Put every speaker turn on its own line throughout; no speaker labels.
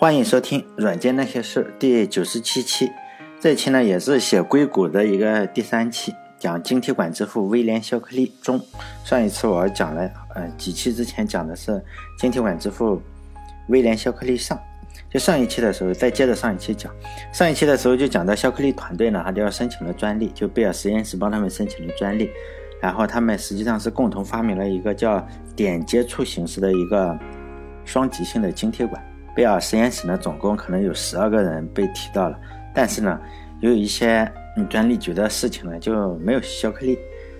欢迎收听《软件那些事》第九十七期。这期呢也是写硅谷的一个第三期，讲晶体管之父威廉肖克利中。上一次我讲了，呃，几期之前讲的是晶体管之父威廉肖克利上。就上一期的时候，再接着上一期讲。上一期的时候就讲到肖克利团队呢，他就要申请了专利，就贝尔实验室帮他们申请了专利。然后他们实际上是共同发明了一个叫点接触形式的一个双极性的晶体管。贝尔实验室呢，总共可能有十二个人被提到了，但是呢，由于一些专利局的事情呢，就没有肖克利。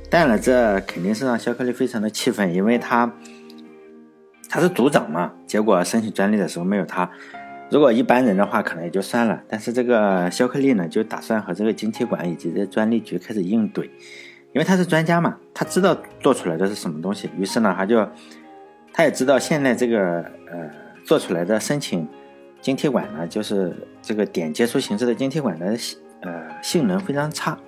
当然了，这肯定是让肖克利非常的气愤，因为他他是组长嘛，结果申请专利的时候没有他。如果一般人的话，可能也就算了，但是这个肖克利呢，就打算和这个晶体管以及这专利局开始硬怼，因为他是专家嘛，他知道做出来的是什么东西，于是呢，他就他也知道现在这个呃。做出来的申请晶体管呢，就是这个点接触形式的晶体管的呃性能非常差，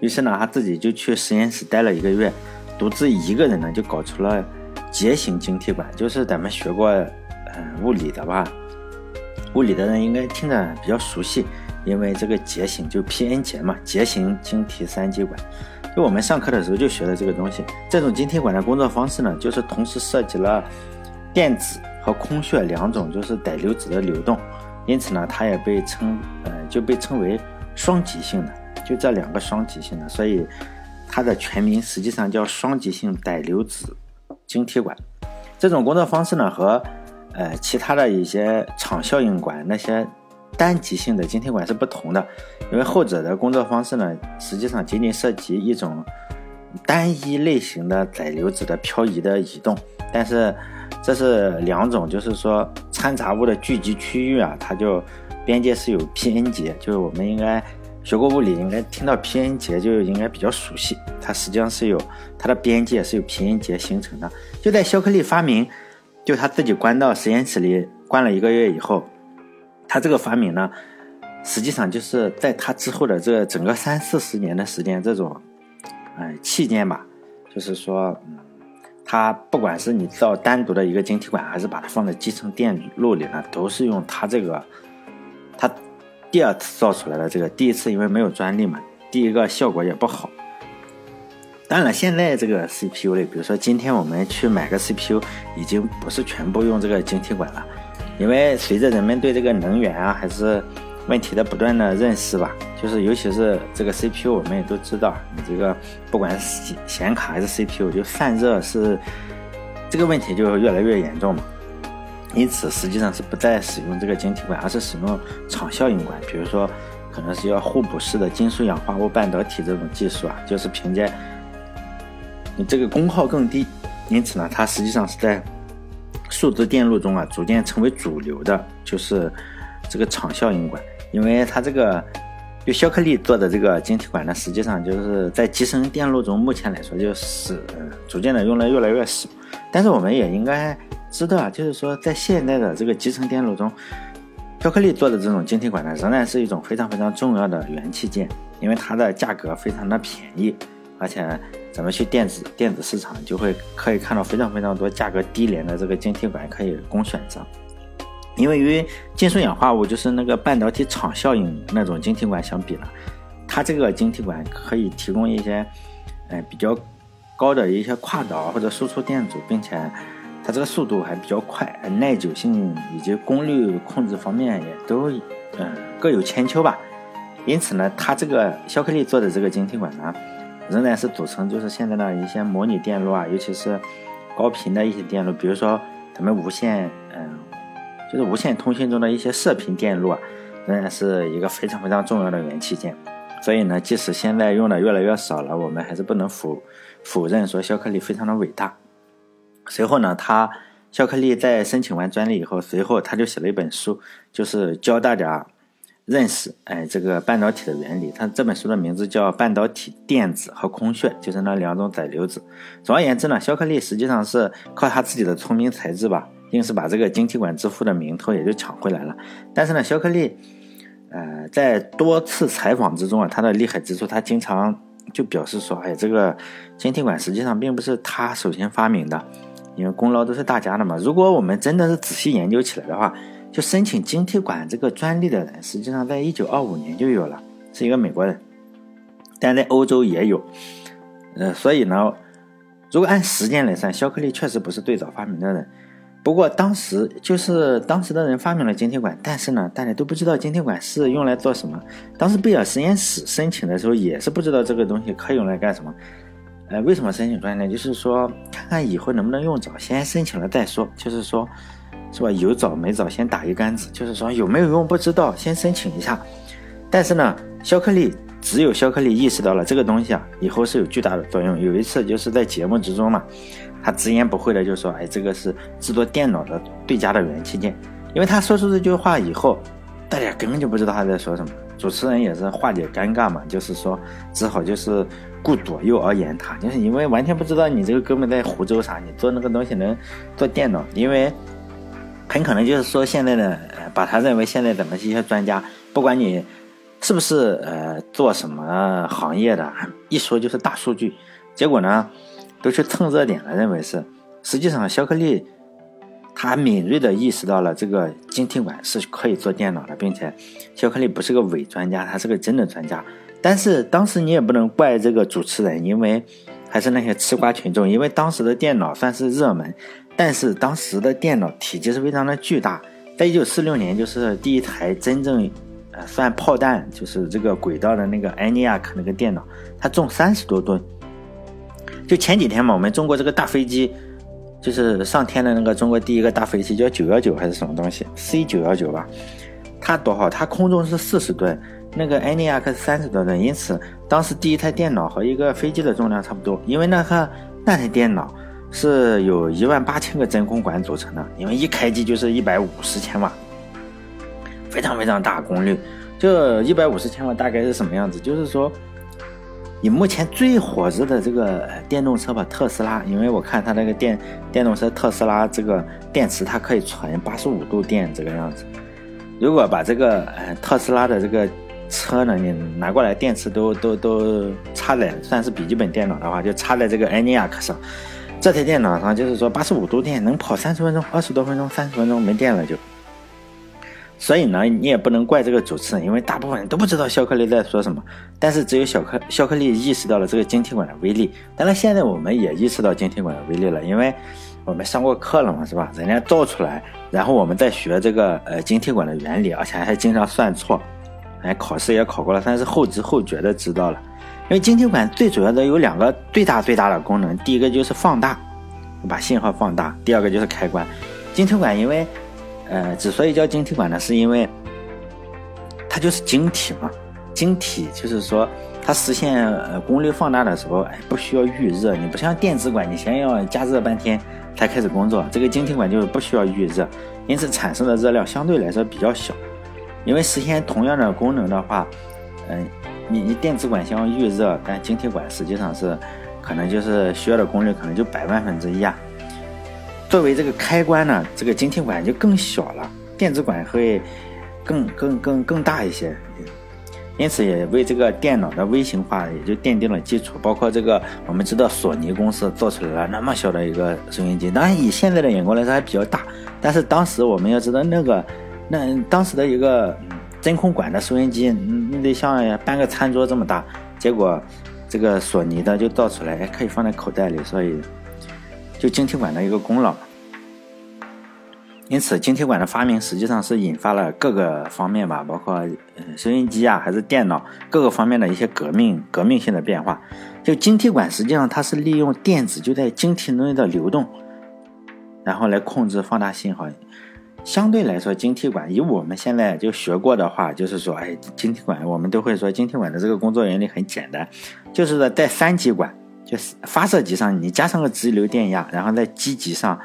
于是呢，他自己就去实验室待了一个月，独自一个人呢就搞出了结型晶体管，就是咱们学过嗯物理的吧，物理的人应该听着比较熟悉，因为这个结型就 P-N 结嘛，结型晶体三极管，就我们上课的时候就学的这个东西。这种晶体管的工作方式呢，就是同时涉及了电子。和空穴两种就是带流子的流动，因此呢，它也被称，呃，就被称为双极性的，就这两个双极性的，所以它的全名实际上叫双极性带流子晶体管。这种工作方式呢，和呃其他的一些场效应管那些单极性的晶体管是不同的，因为后者的工作方式呢，实际上仅仅涉及一种单一类型的载流子的漂移的移动，但是。这是两种，就是说掺杂物的聚集区域啊，它就边界是有 P-N 节，就是我们应该学过物理，应该听到 P-N 节就应该比较熟悉。它实际上是有它的边界是有 P-N 节形成的。就在肖克利发明，就他自己关到实验室里关了一个月以后，他这个发明呢，实际上就是在他之后的这整个三四十年的时间，这种哎期间吧，就是说嗯。它不管是你造单独的一个晶体管，还是把它放在集成电路里呢，都是用它这个，它第二次造出来的这个，第一次因为没有专利嘛，第一个效果也不好。当然，现在这个 CPU 类，比如说今天我们去买个 CPU，已经不是全部用这个晶体管了，因为随着人们对这个能源啊，还是问题的不断的认识吧，就是尤其是这个 CPU，我们也都知道，你这个不管是显显卡还是 CPU，就散热是这个问题就越来越严重嘛。因此，实际上是不再使用这个晶体管，而是使用场效应管，比如说可能是要互补式的金属氧化物半导体这种技术啊，就是凭借你这个功耗更低，因此呢，它实际上是在数字电路中啊逐渐成为主流的，就是这个场效应管。因为它这个就肖克利做的这个晶体管呢，实际上就是在集成电路中，目前来说就是逐渐的用的越来越少。但是我们也应该知道啊，就是说在现在的这个集成电路中，肖克利做的这种晶体管呢，仍然是一种非常非常重要的元器件，因为它的价格非常的便宜，而且咱们去电子电子市场就会可以看到非常非常多价格低廉的这个晶体管可以供选择。因为与金属氧化物就是那个半导体场效应那种晶体管相比呢，它这个晶体管可以提供一些，呃比较高的一些跨导或者输出电阻，并且它这个速度还比较快，耐久性以及功率控制方面也都嗯各有千秋吧。因此呢，它这个肖克利做的这个晶体管呢，仍然是组成就是现在的一些模拟电路啊，尤其是高频的一些电路，比如说咱们无线嗯。就是无线通讯中的一些射频电路啊，仍然是一个非常非常重要的元器件。所以呢，即使现在用的越来越少了，我们还是不能否否认说肖克利非常的伟大。随后呢，他肖克利在申请完专利以后，随后他就写了一本书，就是教大家认识哎这个半导体的原理。他这本书的名字叫《半导体电子和空穴》，就是那两种载流子。总而言之呢，肖克利实际上是靠他自己的聪明才智吧。硬是把这个晶体管之父的名头也就抢回来了。但是呢，肖克利，呃，在多次采访之中啊，他的厉害之处，他经常就表示说：“哎，这个晶体管实际上并不是他首先发明的，因为功劳都是大家的嘛。如果我们真的是仔细研究起来的话，就申请晶体管这个专利的人，实际上在一九二五年就有了，是一个美国人，但在欧洲也有。呃，所以呢，如果按时间来算，肖克利确实不是最早发明的人。不过当时就是当时的人发明了晶体管，但是呢，大家都不知道晶体管是用来做什么。当时贝尔实验室申请的时候也是不知道这个东西可以用来干什么。呃，为什么申请专利？就是说看看以后能不能用着，先申请了再说。就是说，是吧？有早没早，先打一竿子。就是说有没有用不知道，先申请一下。但是呢，肖克利只有肖克利意识到了这个东西啊，以后是有巨大的作用。有一次就是在节目之中嘛。他直言不讳的就说：“哎，这个是制作电脑的最佳的元器件。”因为他说出这句话以后，大家根本就不知道他在说什么。主持人也是化解尴尬嘛，就是说只好就是顾左右而言他，就是因为完全不知道你这个哥们在胡诌啥。你做那个东西能做电脑，因为很可能就是说现在的把他认为现在怎么一些专家，不管你是不是呃做什么行业的，一说就是大数据，结果呢？都去蹭热点了，认为是。实际上，肖克利他敏锐地意识到了这个晶体管是可以做电脑的，并且肖克利不是个伪专家，他是个真的专家。但是当时你也不能怪这个主持人，因为还是那些吃瓜群众，因为当时的电脑算是热门，但是当时的电脑体积是非常的巨大。在一九四六年，就是第一台真正呃算炮弹，就是这个轨道的那个埃尼亚克那个电脑，它重三十多吨。就前几天嘛，我们中国这个大飞机，就是上天的那个中国第一个大飞机，叫九幺九还是什么东西？C 九幺九吧。它多少？它空重是四十吨，那个埃尼亚克是三十多吨。因此，当时第一台电脑和一个飞机的重量差不多。因为那个那台电脑是有一万八千个真空管组成的，因为一开机就是一百五十千瓦，非常非常大功率。就一百五十千瓦大概是什么样子？就是说。以目前最火热的这个电动车吧，特斯拉，因为我看它那个电电动车特斯拉这个电池，它可以存八十五度电这个样子。如果把这个呃特斯拉的这个车呢，你拿过来电池都都都插在算是笔记本电脑的话，就插在这个埃尼亚克上，这台电脑上就是说八十五度电能跑三十分钟，二十多分钟，三十分钟没电了就。所以呢，你也不能怪这个主持人，因为大部分人都不知道肖克利在说什么。但是只有小克肖克利意识到了这个晶体管的威力。当然，现在我们也意识到晶体管的威力了，因为我们上过课了嘛，是吧？人家造出来，然后我们再学这个呃晶体管的原理，而且还经常算错，哎，考试也考过了，但是后知后觉的知道了。因为晶体管最主要的有两个最大最大的功能，第一个就是放大，把信号放大；第二个就是开关。晶体管因为呃，之所以叫晶体管呢，是因为它就是晶体嘛。晶体就是说，它实现呃功率放大的时候，哎，不需要预热。你不像电子管，你先要加热半天才开始工作。这个晶体管就是不需要预热，因此产生的热量相对来说比较小。因为实现同样的功能的话，嗯，你你电子管先要预热，但晶体管实际上是可能就是需要的功率可能就百万分之一啊。作为这个开关呢，这个晶体管就更小了，电子管会更更更更大一些，因此也为这个电脑的微型化也就奠定了基础。包括这个，我们知道索尼公司做出来了那么小的一个收音机，当然以现在的眼光来说还比较大，但是当时我们要知道那个那当时的一个真空管的收音机，你得像搬个餐桌这么大，结果这个索尼的就造出来，可以放在口袋里，所以。就晶体管的一个功劳，因此晶体管的发明实际上是引发了各个方面吧，包括呃收音机啊，还是电脑各个方面的一些革命、革命性的变化。就晶体管实际上它是利用电子就在晶体内的流动，然后来控制放大信号。相对来说，晶体管以我们现在就学过的话，就是说，哎，晶体管我们都会说晶体管的这个工作原理很简单，就是说在三极管。就是发射极上，你加上个直流电压，然后在机极上，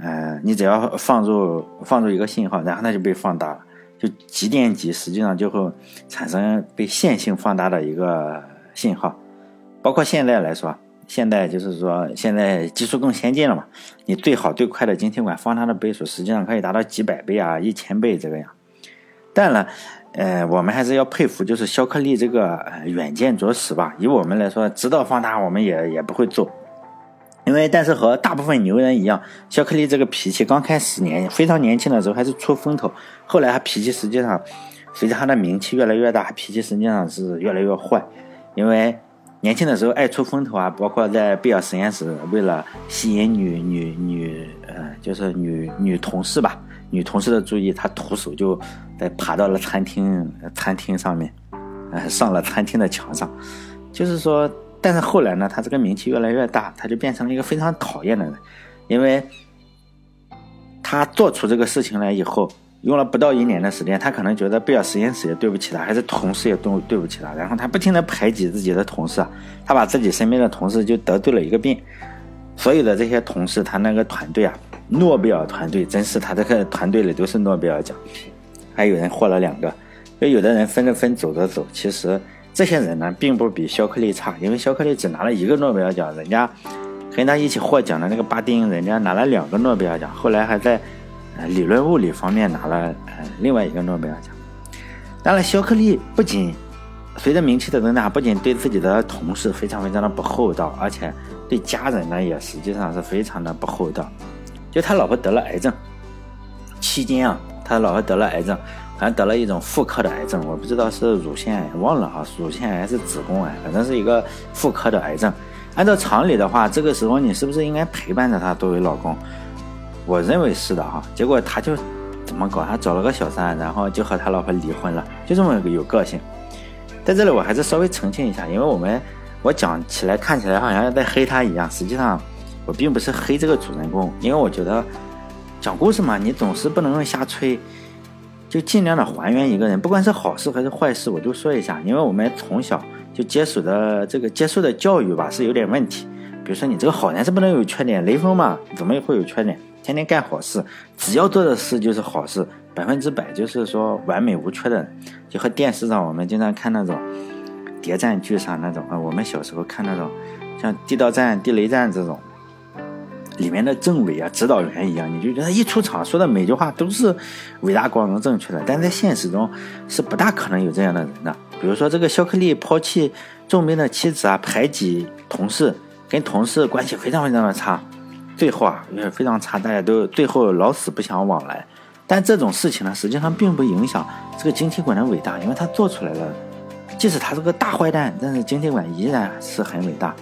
呃，你只要放入放入一个信号，然后它就被放大了。就极电极实际上就会产生被线性放大的一个信号。包括现在来说，现在就是说现在技术更先进了嘛，你最好最快的晶体管放大的倍数实际上可以达到几百倍啊，一千倍这个样。但呢。呃，我们还是要佩服，就是肖克利这个远见卓识吧。以我们来说，知道放大，我们也也不会做，因为但是和大部分牛人一样，肖克利这个脾气刚开始年非常年轻的时候还是出风头，后来他脾气实际上随着他的名气越来越大，脾气实际上是越来越坏。因为年轻的时候爱出风头啊，包括在贝尔实验室为了吸引女女女呃就是女女同事吧，女同事的注意，他徒手就在爬到了餐厅餐厅上面，呃上了餐厅的墙上，就是说。但是后来呢，他这个名气越来越大，他就变成了一个非常讨厌的人，因为他做出这个事情来以后，用了不到一年的时间，他可能觉得贝尔实验室也对不起他，还是同事也对对不起他，然后他不停的排挤自己的同事，他把自己身边的同事就得罪了一个遍，所有的这些同事，他那个团队啊，诺贝尔团队，真是他这个团队里都是诺贝尔奖，还有人获了两个，就有的人分着分走着走，其实。这些人呢，并不比肖克利差，因为肖克利只拿了一个诺贝尔奖，人家跟他一起获奖的那个巴丁，人家拿了两个诺贝尔奖，后来还在理论物理方面拿了另外一个诺贝尔奖。当然，肖克利不仅随着名气的增大，不仅对自己的同事非常非常的不厚道，而且对家人呢也实际上是非常的不厚道。就他老婆得了癌症期间啊，他老婆得了癌症。好像得了一种妇科的癌症，我不知道是乳腺癌，忘了哈，乳腺癌是子宫癌，反正是一个妇科的癌症。按照常理的话，这个时候你是不是应该陪伴着她作为老公？我认为是的哈。结果他就怎么搞？他找了个小三，然后就和他老婆离婚了，就这么个有个性。在这里我还是稍微澄清一下，因为我们我讲起来看起来好像在黑他一样，实际上我并不是黑这个主人公，因为我觉得讲故事嘛，你总是不能瞎吹。就尽量的还原一个人，不管是好事还是坏事，我都说一下。因为我们从小就接触的这个接受的教育吧，是有点问题。比如说，你这个好人是不能有缺点，雷锋嘛，怎么也会有缺点？天天干好事，只要做的事就是好事，百分之百就是说完美无缺的人。就和电视上我们经常看那种谍战剧上那种啊，我们小时候看那种像地道战、地雷战这种。里面的政委啊、指导员一样，你就觉得一出场说的每句话都是伟大、光荣、正确的，但在现实中是不大可能有这样的人的。比如说这个肖克利抛弃重兵的妻子啊，排挤同事，跟同事关系非常非常的差，最后啊也非常差，大家都最后老死不相往来。但这种事情呢，实际上并不影响这个晶体管的伟大，因为他做出来了。即使他是个大坏蛋，但是晶体管依然是很伟大。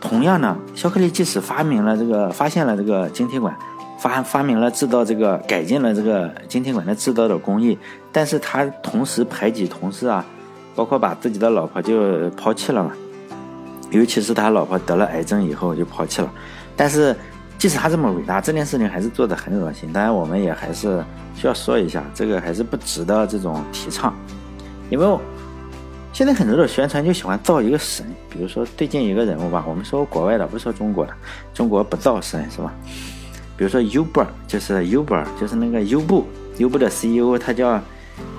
同样呢，肖克利即使发明了这个，发现了这个晶体管，发发明了制造这个，改进了这个晶体管的制造的工艺，但是他同时排挤同事啊，包括把自己的老婆就抛弃了嘛，尤其是他老婆得了癌症以后就抛弃了。但是即使他这么伟大，这件事情还是做的很恶心。当然，我们也还是需要说一下，这个还是不值得这种提倡，因为。现在很多的宣传就喜欢造一个神，比如说最近一个人物吧，我们说国外的，不说中国的，中国不造神是吧？比如说 Uber，就是 Uber，就是那个优步，优步的 CEO 他叫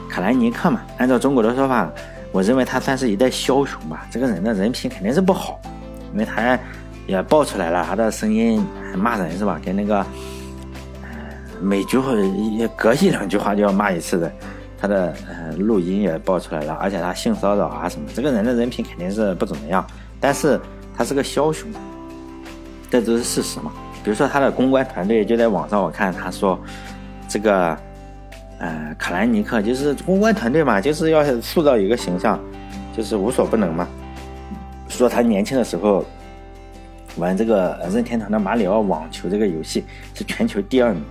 卡兰尼克嘛。按照中国的说法，我认为他算是一代枭雄吧。这个人的人品肯定是不好，因为他也爆出来了，他的声音骂人是吧？跟那个每句话也隔一两句话就要骂一次的。他的呃录音也爆出来了，而且他性骚扰啊什么，这个人的人品肯定是不怎么样。但是他是个枭雄，这都是事实嘛。比如说他的公关团队就在网上，我看他说，这个呃卡兰尼克就是公关团队嘛，就是要塑造一个形象，就是无所不能嘛。说他年轻的时候玩这个任天堂的马里奥网球这个游戏是全球第二名。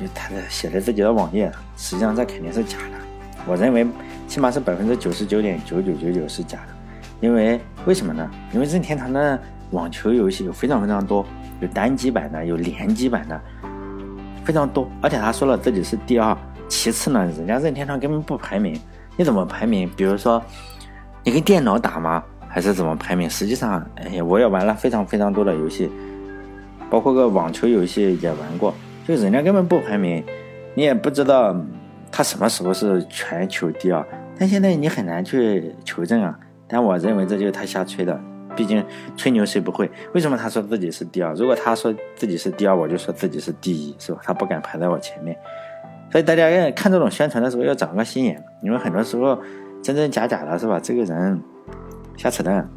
就他的写的自己的网页，实际上这肯定是假的。我认为起码是百分之九十九点九九九九是假的，因为为什么呢？因为任天堂的网球游戏有非常非常多，有单机版的，有联机版的，非常多。而且他说了自己是第二，其次呢，人家任天堂根本不排名。你怎么排名？比如说你跟电脑打吗？还是怎么排名？实际上，哎呀，我也玩了非常非常多的游戏，包括个网球游戏也玩过。就人家根本不排名，你也不知道他什么时候是全球第二，但现在你很难去求证啊。但我认为这就是他瞎吹的，毕竟吹牛谁不会？为什么他说自己是第二？如果他说自己是第二，我就说自己是第一，是吧？他不敢排在我前面。所以大家看这种宣传的时候要长个心眼，因为很多时候真真假假的，是吧？这个人瞎扯淡。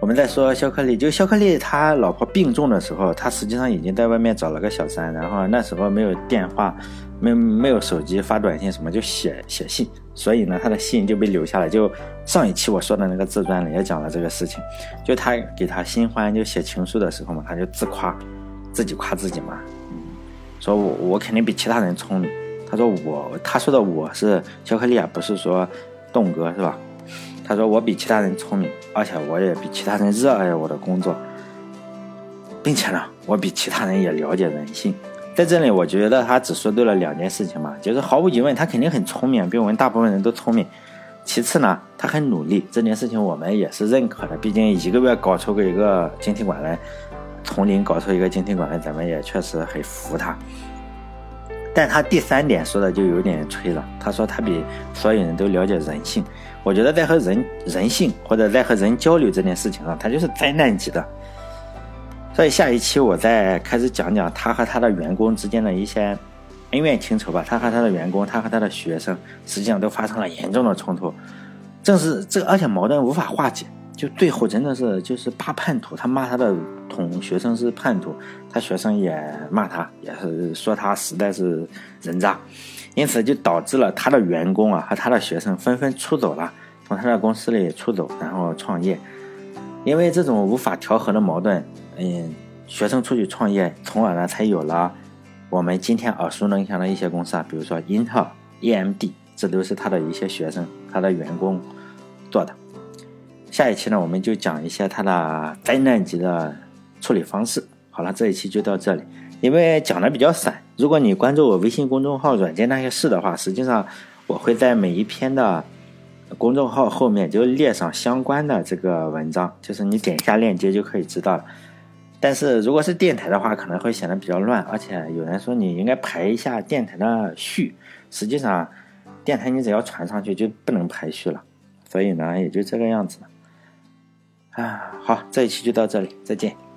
我们在说肖克利，就肖克利他老婆病重的时候，他实际上已经在外面找了个小三，然后那时候没有电话，没没有手机发短信什么，就写写信，所以呢，他的信就被留下来。就上一期我说的那个自传里也讲了这个事情，就他给他新欢就写情书的时候嘛，他就自夸，自己夸自己嘛，嗯说我我肯定比其他人聪明。他说我他说的我是肖克利啊，不是说栋哥是吧？他说我比其他人聪明，而且我也比其他人热爱我的工作，并且呢，我比其他人也了解人性。在这里，我觉得他只说对了两件事情嘛，就是毫无疑问，他肯定很聪明，比我们大部分人都聪明。其次呢，他很努力，这件事情我们也是认可的。毕竟一个月搞出个一个晶体管来，从零搞出一个晶体管来，咱们也确实很服他。但他第三点说的就有点吹了。他说他比所有人都了解人性。我觉得在和人人性或者在和人交流这件事情上，他就是灾难级的。所以下一期我再开始讲讲他和他的员工之间的一些恩怨情仇吧。他和他的员工，他和他的学生，实际上都发生了严重的冲突。正是这，而且矛盾无法化解。就最后真的是就是大叛徒，他骂他的同学生是叛徒，他学生也骂他，也是说他实在是人渣，因此就导致了他的员工啊和他的学生纷纷出走了，从他的公司里出走，然后创业。因为这种无法调和的矛盾，嗯，学生出去创业，从而呢才有了我们今天耳熟能详的一些公司啊，比如说英特尔、AMD，这都是他的一些学生、他的员工做的。下一期呢，我们就讲一些他的灾难级的处理方式。好了，这一期就到这里，因为讲的比较散。如果你关注我微信公众号“软件那些事”的话，实际上我会在每一篇的公众号后面就列上相关的这个文章，就是你点一下链接就可以知道了。但是如果是电台的话，可能会显得比较乱，而且有人说你应该排一下电台的序，实际上电台你只要传上去就不能排序了，所以呢，也就这个样子。啊，好，这一期就到这里，再见。